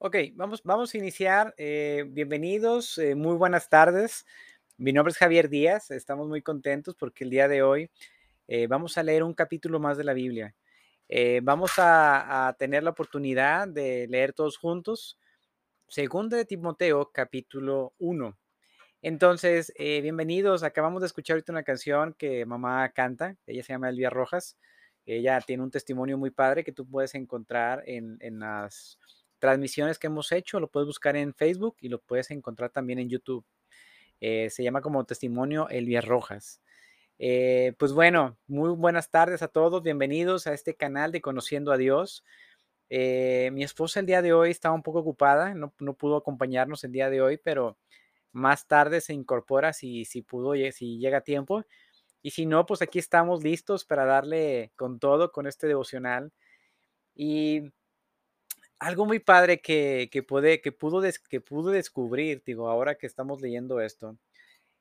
Ok, vamos, vamos a iniciar. Eh, bienvenidos, eh, muy buenas tardes. Mi nombre es Javier Díaz. Estamos muy contentos porque el día de hoy eh, vamos a leer un capítulo más de la Biblia. vamos a, tener la oportunidad de leer todos juntos. Segunda de Timoteo, capítulo 1. Entonces, bienvenidos. Acabamos de escuchar ahorita una canción que mamá canta. Ella se llama Elvia Rojas. Ella tiene un testimonio muy padre que tú puedes encontrar en, en las transmisiones que hemos hecho, lo puedes buscar en Facebook y lo puedes encontrar también en YouTube. Eh, se llama como testimonio Elvia Rojas. Eh, pues bueno, muy buenas tardes a todos, bienvenidos a este canal de Conociendo a Dios. Eh, mi esposa el día de hoy estaba un poco ocupada, no, pudo acompañarnos el día de hoy, pero más tarde se incorpora si, si pudo, si llega a tiempo. Y si no, pues aquí estamos listos para darle con todo con este devocional. Y algo muy padre que, que, pude, que, pudo que pudo descubrir, digo, ahora que estamos leyendo esto.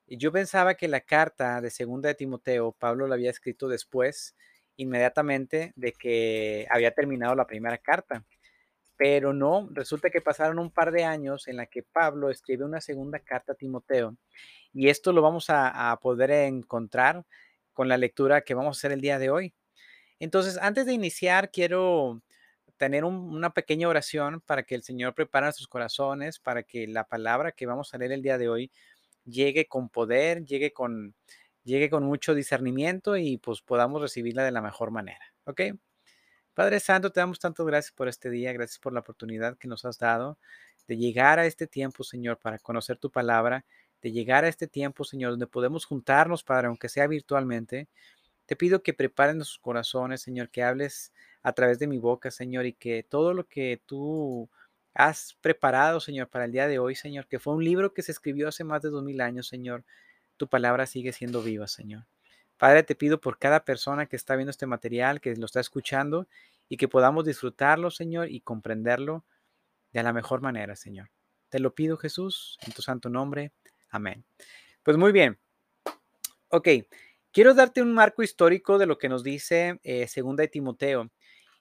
Yo pensaba que la carta de segunda de Timoteo, Pablo la había escrito después, inmediatamente de que había terminado la primera carta. Pero no, resulta que pasaron un par de años en la que Pablo escribe una segunda carta a Timoteo. Y esto lo vamos a, poder encontrar con la lectura que vamos a hacer el día de hoy. Entonces, antes de iniciar, quiero tener una pequeña oración para que el Señor prepare sus corazones, para que la palabra que vamos a leer el día de hoy llegue con poder, llegue con, llegue con mucho discernimiento y pues podamos recibirla de la mejor manera. ¿Ok? Padre Santo, te damos tantas gracias por este día, gracias por la oportunidad que nos has dado de llegar a este tiempo, Señor, para conocer tu palabra, llegar a este tiempo, Señor, donde podemos juntarnos, Padre, aunque sea virtualmente. Te pido que preparen nuestros corazones, Señor, que hables a través de mi boca, Señor, y que todo lo que tú has preparado, Señor, para el día de hoy, Señor, que fue un libro que se escribió hace más de dos mil años, Señor, tu palabra sigue siendo viva, Señor. Padre, te pido por cada persona que está viendo este material, que lo está escuchando, y que podamos disfrutarlo, Señor, y comprenderlo de la mejor manera, Señor. Te lo pido, Jesús, en tu santo nombre. Amén. Pues muy bien. Ok, quiero darte un marco histórico de lo que nos dice eh, Segunda de Timoteo.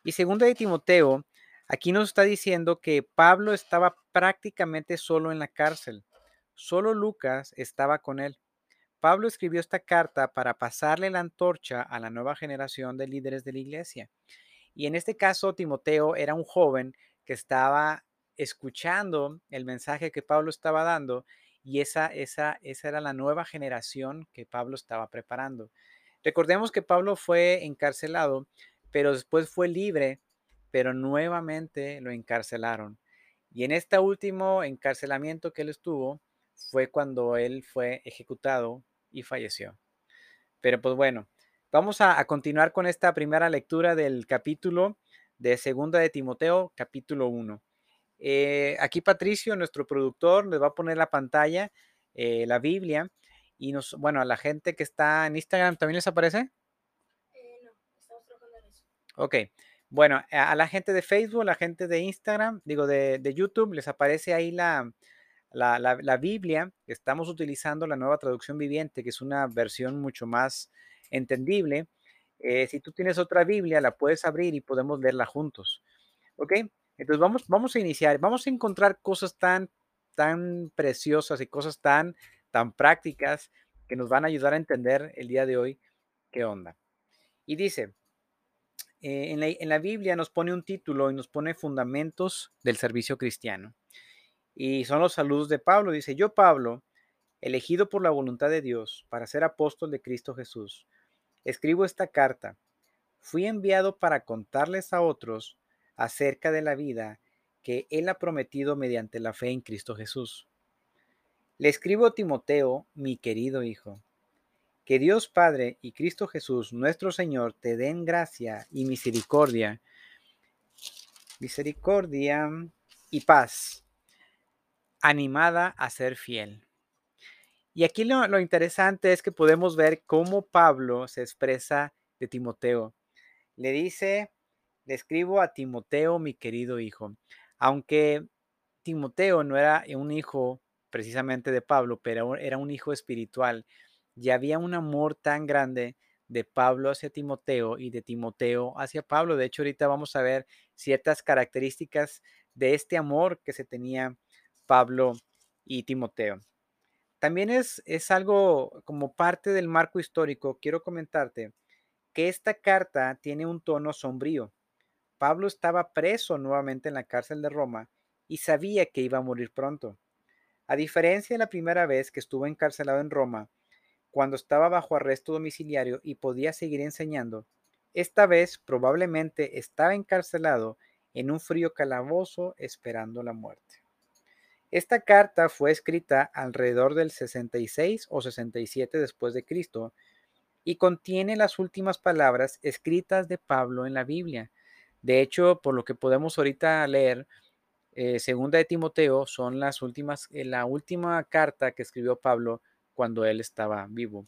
Y segunda de Timoteo, aquí nos está diciendo que Pablo estaba prácticamente solo en la cárcel. Solo Lucas estaba con él. Pablo escribió esta carta para pasarle la antorcha a la nueva generación de líderes de la iglesia. Y en este caso, Timoteo era un joven que estaba escuchando el mensaje que Pablo estaba dando y esa, esa, esa era la nueva generación que Pablo estaba preparando. Recordemos que Pablo fue encarcelado pero después fue libre, pero nuevamente lo encarcelaron. Y en este último encarcelamiento que él estuvo fue cuando él fue ejecutado y falleció. Pero pues bueno, vamos a, continuar con esta primera lectura del capítulo de Segunda de Timoteo, capítulo 1. Eh, aquí Patricio, nuestro productor, les va a poner la pantalla, eh, la Biblia, y nos, bueno, a la gente que está en Instagram, ¿también les aparece? Ok. Bueno, a la gente de Facebook, a la gente de Instagram, digo de, YouTube, les aparece ahí la, la, Biblia. Estamos utilizando la nueva traducción viviente, que es una versión mucho más entendible. Eh, si tú tienes otra Biblia, la puedes abrir y podemos leerla juntos. ¿Ok? Entonces vamos, vamos a iniciar. Vamos a encontrar cosas tan, tan preciosas y cosas tan, tan prácticas que nos van a ayudar a entender el día de hoy qué onda. Y dice, eh, en, la, Biblia nos pone un título y nos pone fundamentos del servicio cristiano. Y son los saludos de Pablo. Dice, yo Pablo, elegido por la voluntad de Dios para ser apóstol de Cristo Jesús, escribo esta carta. Fui enviado para contarles a otros acerca de la vida que Él ha prometido mediante la fe en Cristo Jesús. Le escribo a Timoteo, mi querido hijo que Dios Padre y Cristo Jesús, nuestro Señor, te den gracia y misericordia, misericordia y paz, animada a ser fiel. Y aquí lo, interesante es que podemos ver cómo Pablo se expresa de Timoteo. Le dice, le escribo a Timoteo, mi querido hijo. Aunque Timoteo no era un hijo precisamente de Pablo, pero era un hijo espiritual y había un amor tan grande de Pablo hacia Timoteo y de Timoteo hacia Pablo. De hecho, ahorita vamos a ver ciertas características de este amor que se tenía Pablo y Timoteo. También es, es algo como parte del marco histórico, quiero comentarte que esta carta tiene un tono sombrío. Pablo estaba preso nuevamente en la cárcel de Roma y sabía que iba a morir pronto. A diferencia de la primera vez que estuvo encarcelado en Roma, cuando estaba bajo arresto domiciliario y podía seguir enseñando, esta vez probablemente estaba encarcelado en un frío calabozo esperando la muerte. Esta carta fue escrita alrededor del 66 o 67 después de Cristo y contiene las últimas palabras escritas de Pablo en la Biblia. De hecho, por lo que podemos ahorita leer, eh, segunda de Timoteo son las últimas, eh, la última carta que escribió Pablo cuando él estaba vivo.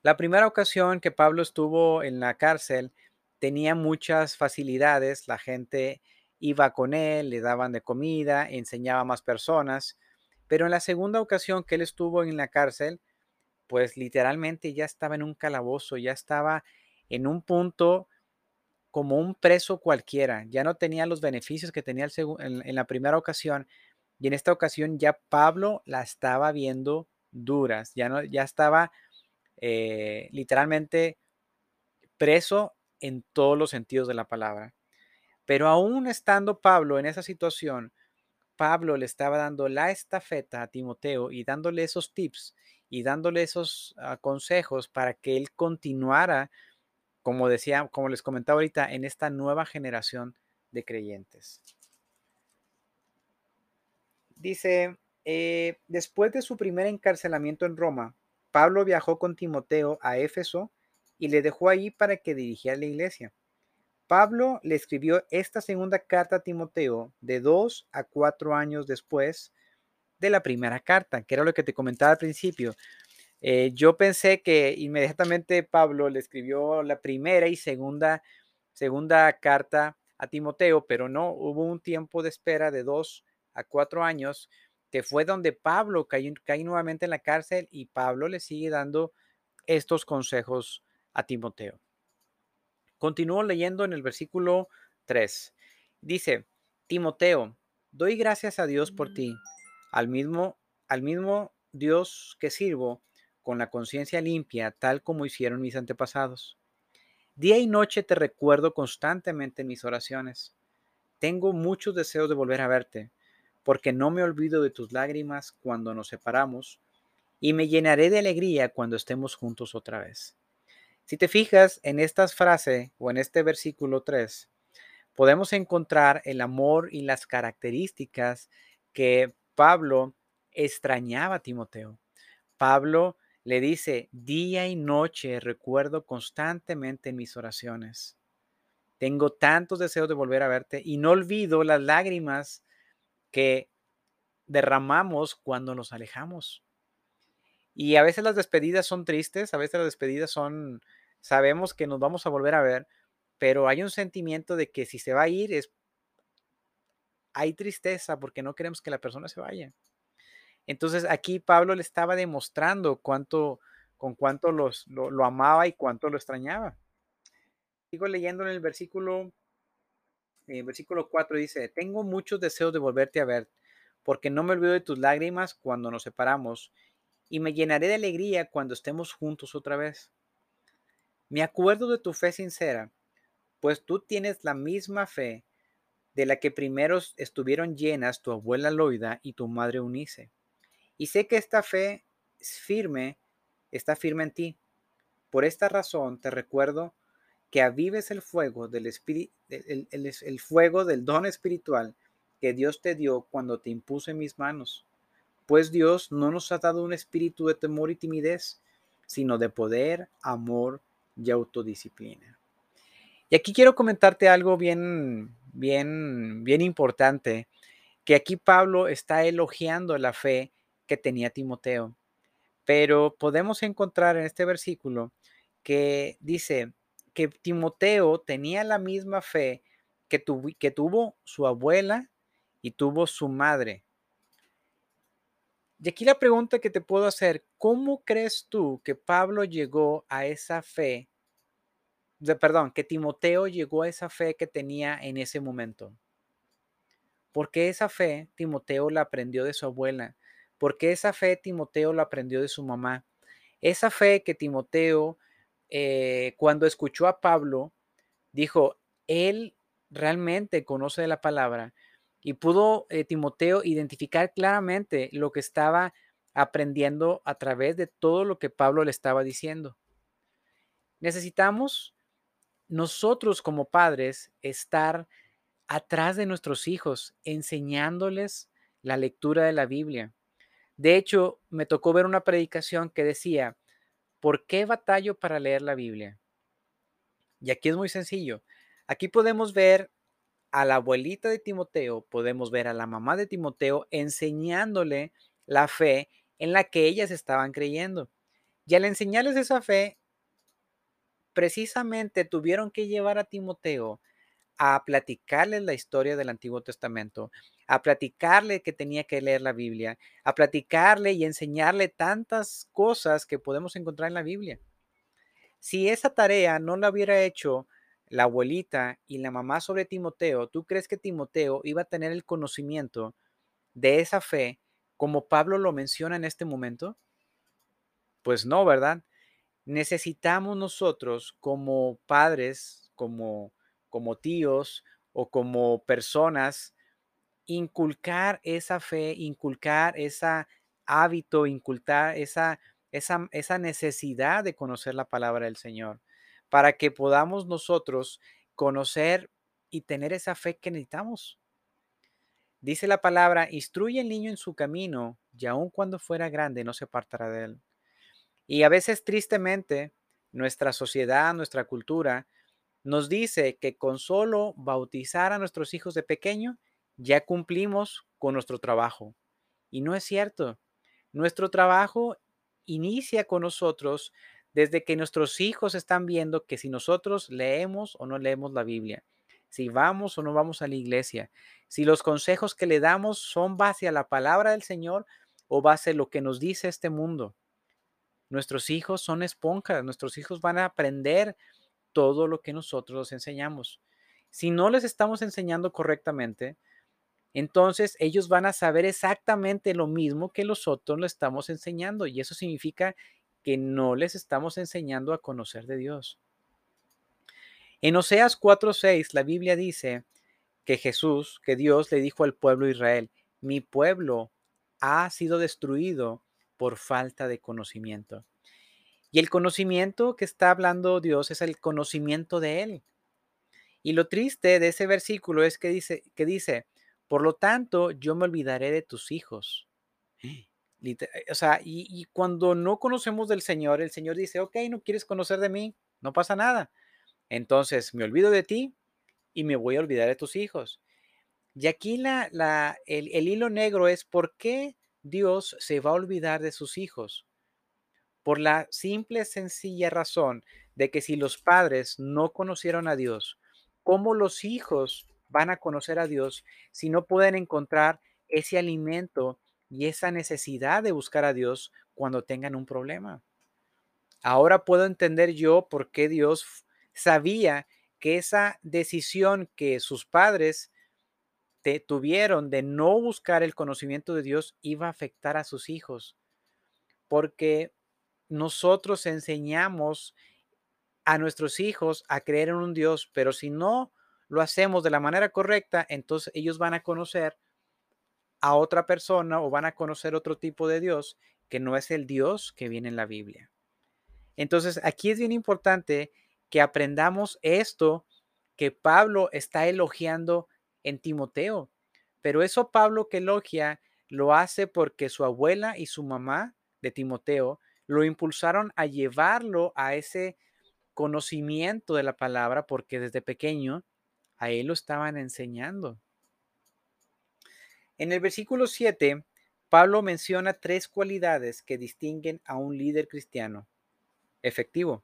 La primera ocasión que Pablo estuvo en la cárcel tenía muchas facilidades, la gente iba con él, le daban de comida, enseñaba a más personas, pero en la segunda ocasión que él estuvo en la cárcel, pues literalmente ya estaba en un calabozo, ya estaba en un punto como un preso cualquiera, ya no tenía los beneficios que tenía en, la primera ocasión y en esta ocasión ya Pablo la estaba viendo duras, ya, no, ya estaba eh, literalmente preso en todos los sentidos de la palabra. Pero aún estando Pablo en esa situación, Pablo le estaba dando la estafeta a Timoteo y dándole esos tips y dándole esos ah, consejos para que él continuara, como decía, como les comentaba ahorita, en esta nueva generación de creyentes. Dice, eh, después de su primer encarcelamiento en Roma, Pablo viajó con Timoteo a Éfeso y le dejó ahí para que dirigiera la iglesia. Pablo le escribió esta segunda carta a Timoteo de dos a cuatro años después de la primera carta, que era lo que te comentaba al principio. Eh, yo pensé que inmediatamente Pablo le escribió la primera y segunda, segunda carta a Timoteo, pero no, hubo un tiempo de espera de dos a cuatro años, que fue donde Pablo cayó, cayó nuevamente en la cárcel y Pablo le sigue dando estos consejos a Timoteo. Continúo leyendo en el versículo 3. Dice, Timoteo, doy gracias a Dios por ti, al mismo, al mismo Dios que sirvo con la conciencia limpia, tal como hicieron mis antepasados. Día y noche te recuerdo constantemente en mis oraciones. Tengo muchos deseos de volver a verte, porque no me olvido de tus lágrimas cuando nos separamos, y me llenaré de alegría cuando estemos juntos otra vez. Si te fijas en estas frases o en este versículo 3, podemos encontrar el amor y las características que Pablo extrañaba a Timoteo. Pablo le dice, día y noche recuerdo constantemente en mis oraciones. Tengo tantos deseos de volver a verte y no olvido las lágrimas que derramamos cuando nos alejamos. Y a veces las despedidas son tristes, a veces las despedidas son sabemos que nos vamos a volver a ver, pero hay un sentimiento de que si se va a ir es hay tristeza porque no queremos que la persona se vaya. Entonces aquí Pablo le estaba demostrando cuánto, con cuánto los, lo, amaba y cuánto lo extrañaba. Sigo leyendo en el versículo, el versículo 4 dice, tengo muchos deseos de volverte a ver, porque no me olvido de tus lágrimas cuando nos separamos, y me llenaré de alegría cuando estemos juntos otra vez. Me acuerdo de tu fe sincera, pues tú tienes la misma fe de la que primero estuvieron llenas tu abuela Loida y tu madre Unice. Y sé que esta fe es firme, está firme en ti. Por esta razón te recuerdo que avives el fuego del espíritu, el, fuego del don espiritual que Dios te dio cuando te impuso en mis manos. Pues Dios no nos ha dado un espíritu de temor y timidez, sino de poder, amor y autodisciplina. Y aquí quiero comentarte algo bien, bien, bien importante, que aquí Pablo está elogiando la fe que tenía Timoteo, pero podemos encontrar en este versículo que dice que Timoteo tenía la misma fe que, tuvo su abuela y tuvo su madre. Y aquí la pregunta que te puedo hacer, ¿cómo crees tú que Pablo llegó a esa fe? De, perdón, que Timoteo llegó a esa fe que tenía en ese momento. Porque esa fe Timoteo la aprendió de su abuela. Porque esa fe Timoteo la aprendió de su mamá. Esa fe que Timoteo, eh, cuando escuchó a Pablo, dijo, él realmente conoce la palabra y pudo eh, Timoteo identificar claramente lo que estaba aprendiendo a través de todo lo que Pablo le estaba diciendo. Necesitamos nosotros como padres estar atrás de nuestros hijos, enseñándoles la lectura de la Biblia. De hecho, me tocó ver una predicación que decía, ¿por qué batallo para leer la Biblia? Y aquí es muy sencillo. Aquí podemos ver a la abuelita de Timoteo, podemos ver a la mamá de Timoteo enseñándole la fe en la que ellas estaban creyendo. Y al enseñarles esa fe, precisamente tuvieron que llevar a Timoteo a platicarle la historia del Antiguo Testamento, a platicarle que tenía que leer la Biblia, a platicarle y enseñarle tantas cosas que podemos encontrar en la Biblia. Si esa tarea no la hubiera hecho la abuelita y la mamá sobre Timoteo, ¿tú crees que Timoteo iba a tener el conocimiento de esa fe como Pablo lo menciona en este momento? Pues no, ¿verdad? Necesitamos nosotros como padres, como, como tíos o como personas, inculcar esa fe, inculcar ese hábito, inculcar esa, esa, esa necesidad de conocer la palabra del Señor para que podamos nosotros conocer y tener esa fe que necesitamos. Dice la palabra, instruye al niño en su camino y aun cuando fuera grande no se apartará de él. Y a veces tristemente nuestra sociedad, nuestra cultura nos dice que con solo bautizar a nuestros hijos de pequeño ya cumplimos con nuestro trabajo. Y no es cierto. Nuestro trabajo inicia con nosotros desde que nuestros hijos están viendo que si nosotros leemos o no leemos la Biblia, si vamos o no vamos a la iglesia, si los consejos que le damos son base a la palabra del Señor o base a lo que nos dice este mundo. Nuestros hijos son esponjas, nuestros hijos van a aprender todo lo que nosotros les enseñamos. Si no les estamos enseñando correctamente, entonces ellos van a saber exactamente lo mismo que nosotros le estamos enseñando y eso significa que no les estamos enseñando a conocer de Dios. En Oseas 4:6 la Biblia dice que Jesús, que Dios le dijo al pueblo de Israel, mi pueblo ha sido destruido por falta de conocimiento. Y el conocimiento que está hablando Dios es el conocimiento de Él. Y lo triste de ese versículo es que dice, que dice, por lo tanto, yo me olvidaré de tus hijos. Eh, o sea, y, cuando no conocemos del Señor, el Señor dice, ok, no quieres conocer de mí, no pasa nada. Entonces me olvido de ti y me voy a olvidar de tus hijos. Y aquí la, la, el, el hilo negro es por qué Dios se va a olvidar de sus hijos. Por la simple, sencilla razón de que si los padres no conocieron a Dios, ¿cómo los hijos van a conocer a Dios si no pueden encontrar ese alimento y esa necesidad de buscar a Dios cuando tengan un problema. Ahora puedo entender yo por qué Dios sabía que esa decisión que sus padres tuvieron de no buscar el conocimiento de Dios iba a afectar a sus hijos. Porque nosotros enseñamos a nuestros hijos a creer en un Dios, pero si no lo hacemos de la manera correcta, entonces ellos van a conocer a otra persona o van a conocer otro tipo de Dios que no es el Dios que viene en la Biblia. Entonces, aquí es bien importante que aprendamos esto que Pablo está elogiando en Timoteo. Pero eso Pablo que elogia lo hace porque su abuela y su mamá de Timoteo lo impulsaron a llevarlo a ese conocimiento de la palabra porque desde pequeño a él lo estaban enseñando. En el versículo 7, Pablo menciona tres cualidades que distinguen a un líder cristiano efectivo.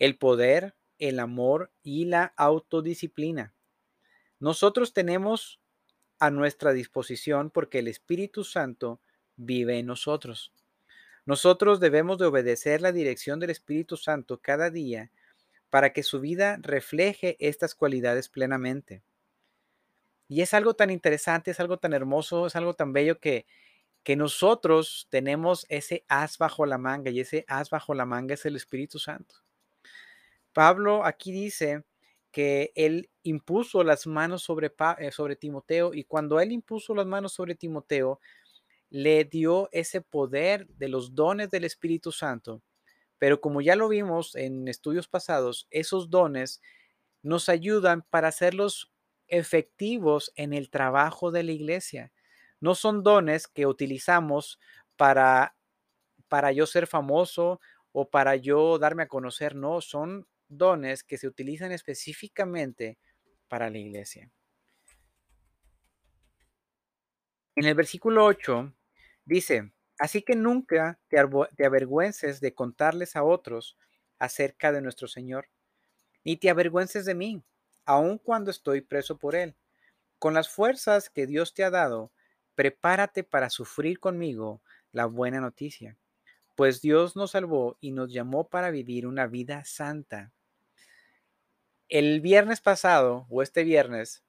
El poder, el amor y la autodisciplina. Nosotros tenemos a nuestra disposición porque el Espíritu Santo vive en nosotros. Nosotros debemos de obedecer la dirección del Espíritu Santo cada día para que su vida refleje estas cualidades plenamente. Y es algo tan interesante, es algo tan hermoso, es algo tan bello que, que nosotros tenemos ese as bajo la manga y ese as bajo la manga es el Espíritu Santo. Pablo aquí dice que él impuso las manos sobre, eh, sobre Timoteo y cuando él impuso las manos sobre Timoteo, le dio ese poder de los dones del Espíritu Santo. Pero como ya lo vimos en estudios pasados, esos dones nos ayudan para hacerlos efectivos en el trabajo de la iglesia. No son dones que utilizamos para para yo ser famoso o para yo darme a conocer, no, son dones que se utilizan específicamente para la iglesia. En el versículo 8 dice, así que nunca te, avergüences de contarles a otros acerca de nuestro Señor, ni te avergüences de mí, aun cuando estoy preso por Él. Con las fuerzas que Dios te ha dado, prepárate para sufrir conmigo la buena noticia, pues Dios nos salvó y nos llamó para vivir una vida santa el viernes pasado o este viernes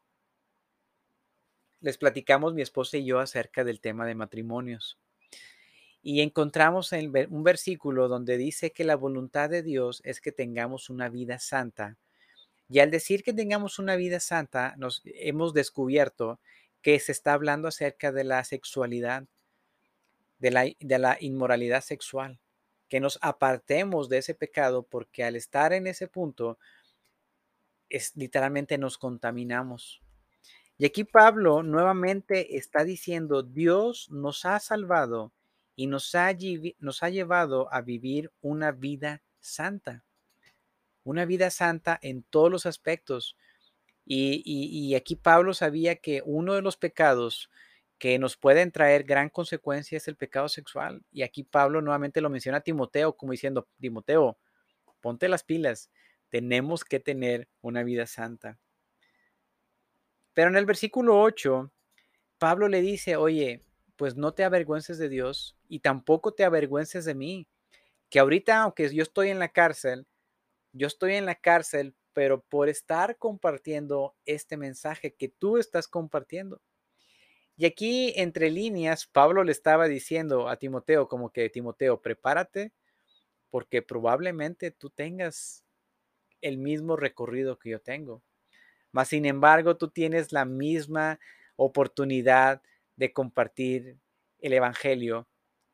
les platicamos mi esposa y yo acerca del tema de matrimonios. Y encontramos en un versículo donde dice que la voluntad de Dios es que tengamos una vida santa. Y al decir que tengamos una vida santa, nos hemos descubierto que se está hablando acerca de la sexualidad, de la, de la inmoralidad sexual, que nos apartemos de ese pecado porque al estar en ese punto es literalmente nos contaminamos. Y aquí Pablo nuevamente está diciendo, Dios nos ha salvado y nos ha, llevado a vivir una vida santa, una vida santa en todos los aspectos. Y, y, aquí Pablo sabía que uno de los pecados que nos pueden traer gran consecuencia es el pecado sexual. Y aquí Pablo nuevamente lo menciona a Timoteo como diciendo, Timoteo, ponte las pilas, tenemos que tener una vida santa. Pero en el versículo 8, Pablo le dice, oye, pues no te avergüences de Dios y tampoco te avergüences de mí, que ahorita, aunque yo estoy en la cárcel, yo estoy en la cárcel, pero por estar compartiendo este mensaje que tú estás compartiendo. Y aquí, entre líneas, Pablo le estaba diciendo a Timoteo, como que Timoteo, prepárate, porque probablemente tú tengas el mismo recorrido que yo tengo. Mas, sin embargo, tú tienes la misma oportunidad de compartir el Evangelio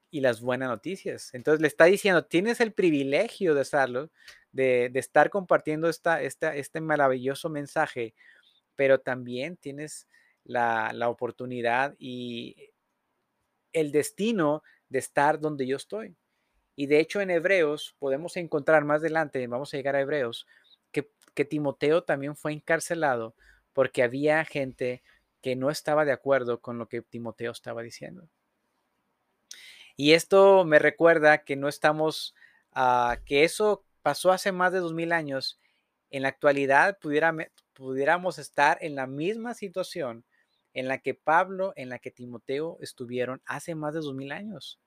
y las buenas noticias. Entonces le está diciendo, tienes el privilegio de hacerlo, de, estar compartiendo esta, este maravilloso mensaje, pero también tienes la, la oportunidad y el destino de estar donde yo estoy. Y de hecho en Hebreos podemos encontrar más adelante, vamos a llegar a Hebreos, que, Timoteo también fue encarcelado porque había gente que no estaba de acuerdo con lo que Timoteo estaba diciendo. Y esto me recuerda que no estamos, uh, que eso pasó hace más de dos mil años. En la actualidad pudiéramos estar en la misma situación en la que Pablo, en la que Timoteo estuvieron hace más de dos mil años.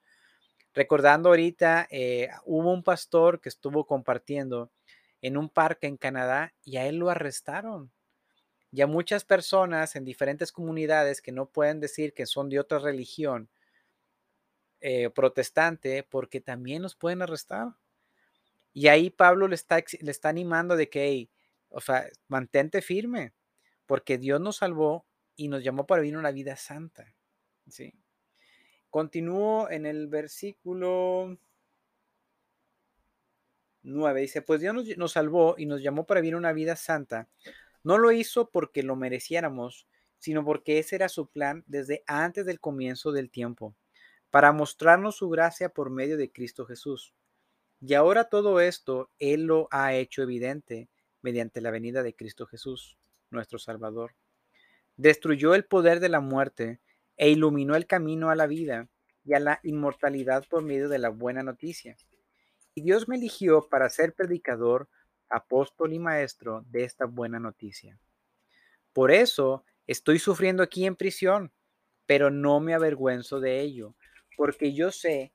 Recordando ahorita, eh, hubo un pastor que estuvo compartiendo en un parque en Canadá y a él lo arrestaron. Y a muchas personas en diferentes comunidades que no pueden decir que son de otra religión eh, protestante porque también los pueden arrestar. Y ahí Pablo le está, le está animando de que, o sea, mantente firme, porque Dios nos salvó y nos llamó para vivir una vida santa. ¿sí? Continúo en el versículo 9. Dice, pues Dios nos, nos, salvó y nos llamó para vivir una vida santa. No lo hizo porque lo mereciéramos, sino porque ese era su plan desde antes del comienzo del tiempo, para mostrarnos su gracia por medio de Cristo Jesús. Y ahora todo esto Él lo ha hecho evidente mediante la venida de Cristo Jesús, nuestro Salvador. Destruyó el poder de la muerte e iluminó el camino a la vida y a la inmortalidad por medio de la buena noticia. Y Dios me eligió para ser predicador, apóstol y maestro de esta buena noticia. Por eso estoy sufriendo aquí en prisión, pero no me avergüenzo de ello, porque yo sé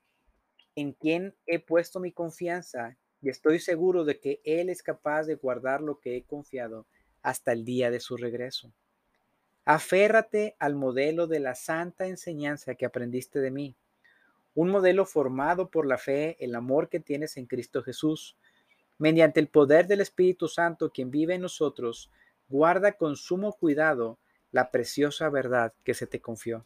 en quién he puesto mi confianza y estoy seguro de que Él es capaz de guardar lo que he confiado hasta el día de su regreso. Aférrate al modelo de la santa enseñanza que aprendiste de mí, un modelo formado por la fe, el amor que tienes en Cristo Jesús. Mediante el poder del Espíritu Santo, quien vive en nosotros, guarda con sumo cuidado la preciosa verdad que se te confió.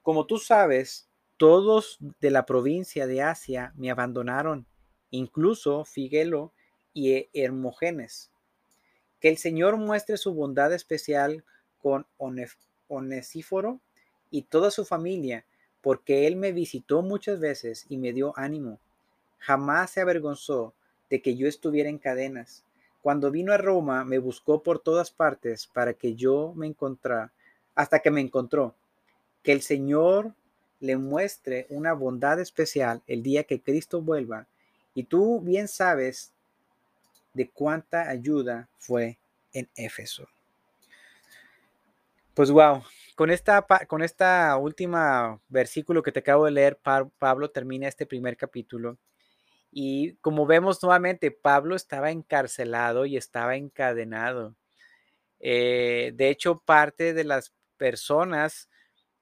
Como tú sabes, todos de la provincia de Asia me abandonaron, incluso Figuelo y Hermogenes. Que el Señor muestre su bondad especial con Onesíforo y toda su familia, porque Él me visitó muchas veces y me dio ánimo. Jamás se avergonzó de que yo estuviera en cadenas. Cuando vino a Roma, me buscó por todas partes para que yo me encontrara, hasta que me encontró. Que el Señor le muestre una bondad especial el día que Cristo vuelva. Y tú bien sabes de cuánta ayuda fue en Éfeso. Pues wow, con esta, con esta última versículo que te acabo de leer, Pablo termina este primer capítulo. Y como vemos nuevamente, Pablo estaba encarcelado y estaba encadenado. Eh, de hecho, parte de las personas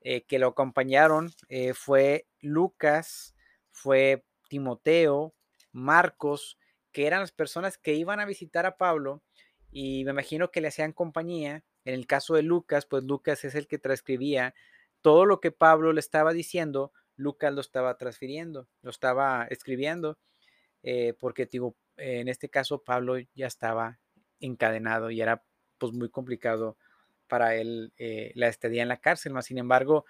eh, que lo acompañaron eh, fue Lucas, fue Timoteo, Marcos, que eran las personas que iban a visitar a Pablo y me imagino que le hacían compañía. En el caso de Lucas, pues Lucas es el que transcribía todo lo que Pablo le estaba diciendo, Lucas lo estaba transfiriendo, lo estaba escribiendo, eh, porque digo, en este caso Pablo ya estaba encadenado y era pues muy complicado para él eh, la estadía en la cárcel, más sin embargo,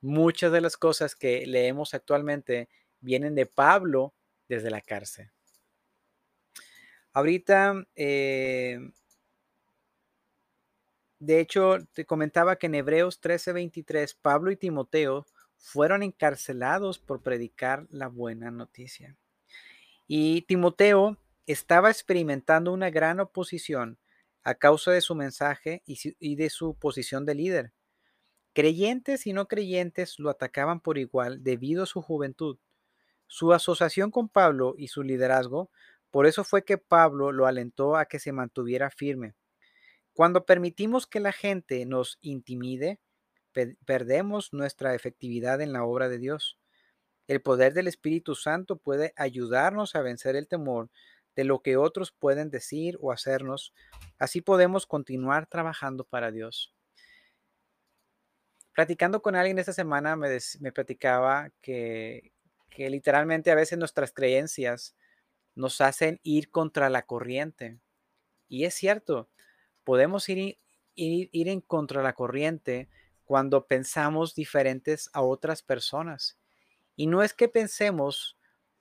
muchas de las cosas que leemos actualmente vienen de Pablo desde la cárcel. Ahorita, eh, de hecho, te comentaba que en Hebreos 13:23, Pablo y Timoteo fueron encarcelados por predicar la buena noticia. Y Timoteo estaba experimentando una gran oposición a causa de su mensaje y, de su posición de líder. Creyentes y no creyentes lo atacaban por igual debido a su juventud. Su asociación con Pablo y su liderazgo, por eso fue que Pablo lo alentó a que se mantuviera firme. Cuando permitimos que la gente nos intimide, perdemos nuestra efectividad en la obra de Dios. El poder del Espíritu Santo puede ayudarnos a vencer el temor de lo que otros pueden decir o hacernos. Así podemos continuar trabajando para Dios. Platicando con alguien esta semana me, platicaba que, que literalmente a veces nuestras creencias nos hacen ir contra la corriente. Y es cierto, podemos ir, ir, ir, en contra la corriente cuando pensamos diferentes a otras personas. Y no es que pensemos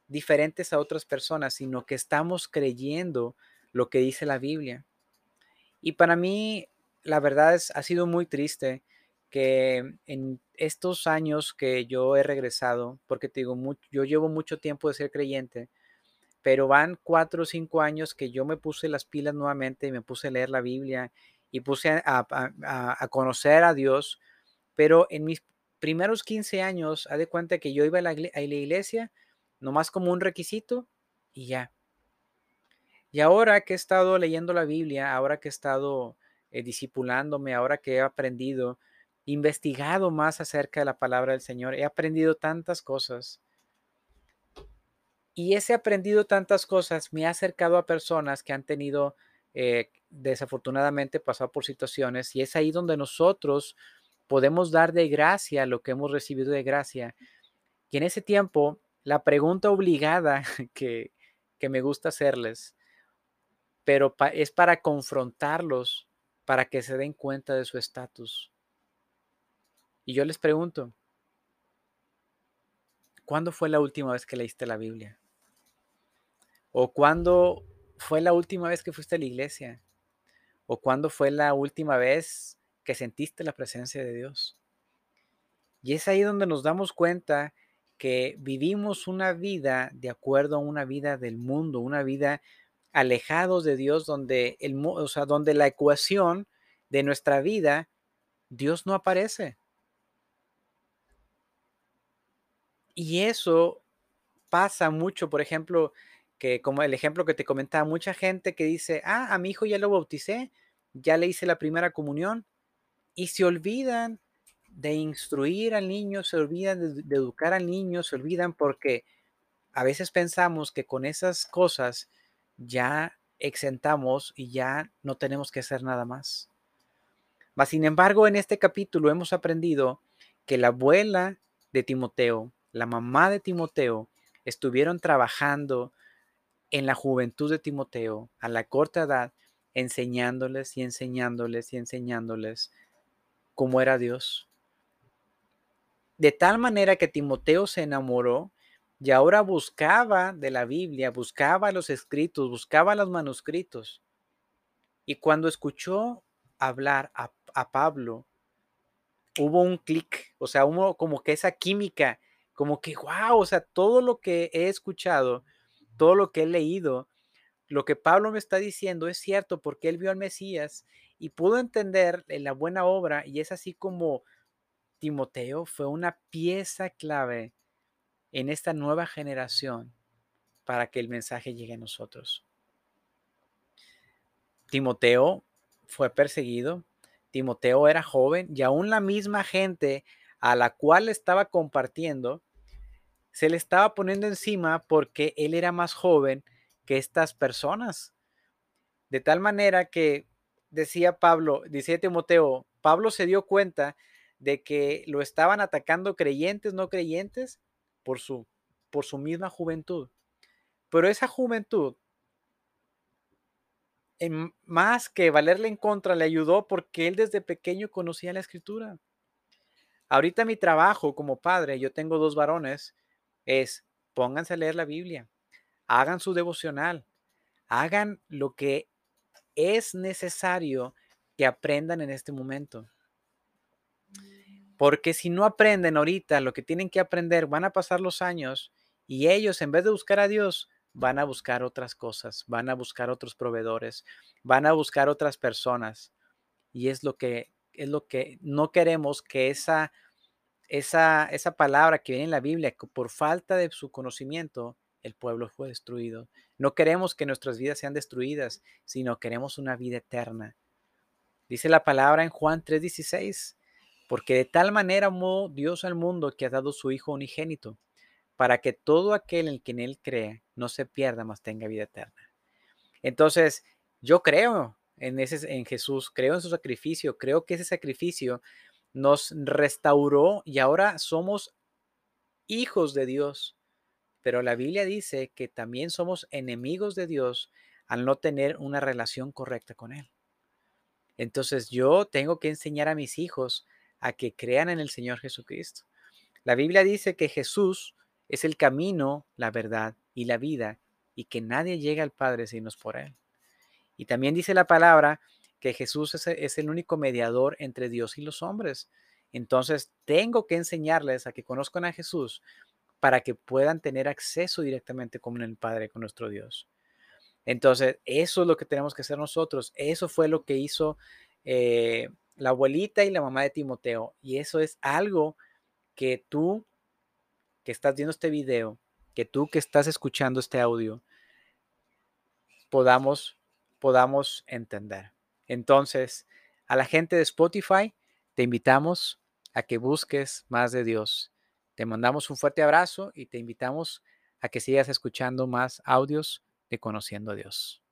diferentes a otras personas, sino que estamos creyendo lo que dice la Biblia. Y para mí, la verdad es, ha sido muy triste que en estos años que yo he regresado, porque te digo, yo llevo mucho tiempo de ser creyente, pero van cuatro o cinco años que yo me puse las pilas nuevamente y me puse a leer la Biblia y puse a, conocer a Dios, pero en mis primeros 15 años, ha de cuenta que yo iba a la, a la iglesia, nomás como un requisito y ya. Y ahora que he estado leyendo la Biblia, ahora que he estado eh, discipulándome, ahora que he aprendido, investigado más acerca de la palabra del Señor, he aprendido tantas cosas. Y ese aprendido tantas cosas me ha acercado a personas que han tenido eh, desafortunadamente pasado por situaciones y es ahí donde nosotros podemos dar de gracia lo que hemos recibido de gracia. Y en ese tiempo la pregunta obligada que, me gusta hacerles, pero es para confrontarlos, para que se den cuenta de su estatus. Y yo les pregunto, ¿cuándo fue la última vez que leíste la Biblia? ¿O cuándo fue la última vez que fuiste a la iglesia? ¿O cuándo fue la última vez que sentiste la presencia de Dios? Y es ahí donde nos damos cuenta que vivimos una vida de acuerdo a una vida del mundo, una vida alejados de Dios, donde, el, o sea, donde la ecuación de nuestra vida, Dios no aparece. Y eso pasa mucho, por ejemplo, como el ejemplo que te comentaba, mucha gente que dice, ah, a mi hijo ya lo bauticé, ya le hice la primera comunión, y se olvidan de instruir al niño, se olvidan de, de educar al niño, se olvidan porque a veces pensamos que con esas cosas ya exentamos y ya no tenemos que hacer nada más. Mas, sin embargo, en este capítulo hemos aprendido que la abuela de Timoteo, la mamá de Timoteo, estuvieron trabajando en la juventud de Timoteo, a la corta edad, enseñándoles y enseñándoles y enseñándoles cómo era Dios. De tal manera que Timoteo se enamoró y ahora buscaba de la Biblia, buscaba los escritos, buscaba los manuscritos. Y cuando escuchó hablar a, a Pablo, hubo un clic, o sea, hubo como que esa química, como que, wow, o sea, todo lo que he escuchado, todo lo que he leído, lo que Pablo me está diciendo es cierto porque él vio al Mesías y pudo entender la buena obra y es así como Timoteo fue una pieza clave en esta nueva generación para que el mensaje llegue a nosotros. Timoteo fue perseguido, Timoteo era joven y aún la misma gente a la cual estaba compartiendo se le estaba poniendo encima porque él era más joven que estas personas. De tal manera que decía Pablo, decía Timoteo, Pablo se dio cuenta de que lo estaban atacando creyentes, no creyentes, por su, por su misma juventud. Pero esa juventud, en más que valerle en contra, le ayudó porque él desde pequeño conocía la escritura. Ahorita mi trabajo como padre, yo tengo dos varones, es pónganse a leer la Biblia, hagan su devocional, hagan lo que es necesario que aprendan en este momento. Porque si no aprenden ahorita lo que tienen que aprender, van a pasar los años y ellos en vez de buscar a Dios, van a buscar otras cosas, van a buscar otros proveedores, van a buscar otras personas. Y es lo que es lo que no queremos que esa esa esa palabra que viene en la Biblia, que por falta de su conocimiento el pueblo fue destruido. No queremos que nuestras vidas sean destruidas, sino queremos una vida eterna. Dice la palabra en Juan 3:16, porque de tal manera amó Dios al mundo que ha dado su Hijo unigénito, para que todo aquel en quien Él cree no se pierda, mas tenga vida eterna. Entonces, yo creo en, ese, en Jesús, creo en su sacrificio, creo que ese sacrificio nos restauró y ahora somos hijos de Dios. Pero la Biblia dice que también somos enemigos de Dios al no tener una relación correcta con Él. Entonces yo tengo que enseñar a mis hijos a que crean en el Señor Jesucristo. La Biblia dice que Jesús es el camino, la verdad y la vida, y que nadie llega al Padre sino por Él. Y también dice la palabra que Jesús es, el único mediador entre Dios y los hombres. Entonces tengo que enseñarles a que conozcan a Jesús para que puedan tener acceso directamente con el Padre, con nuestro Dios. Entonces, eso es lo que tenemos que hacer nosotros. Eso fue lo que hizo eh, la abuelita y la mamá de Timoteo. Y eso es algo que tú que estás viendo este video, que tú que estás escuchando este audio, podamos, podamos entender. Entonces, a la gente de Spotify, te invitamos a que busques más de Dios. Te mandamos un fuerte abrazo y te invitamos a que sigas escuchando más audios de Conociendo a Dios.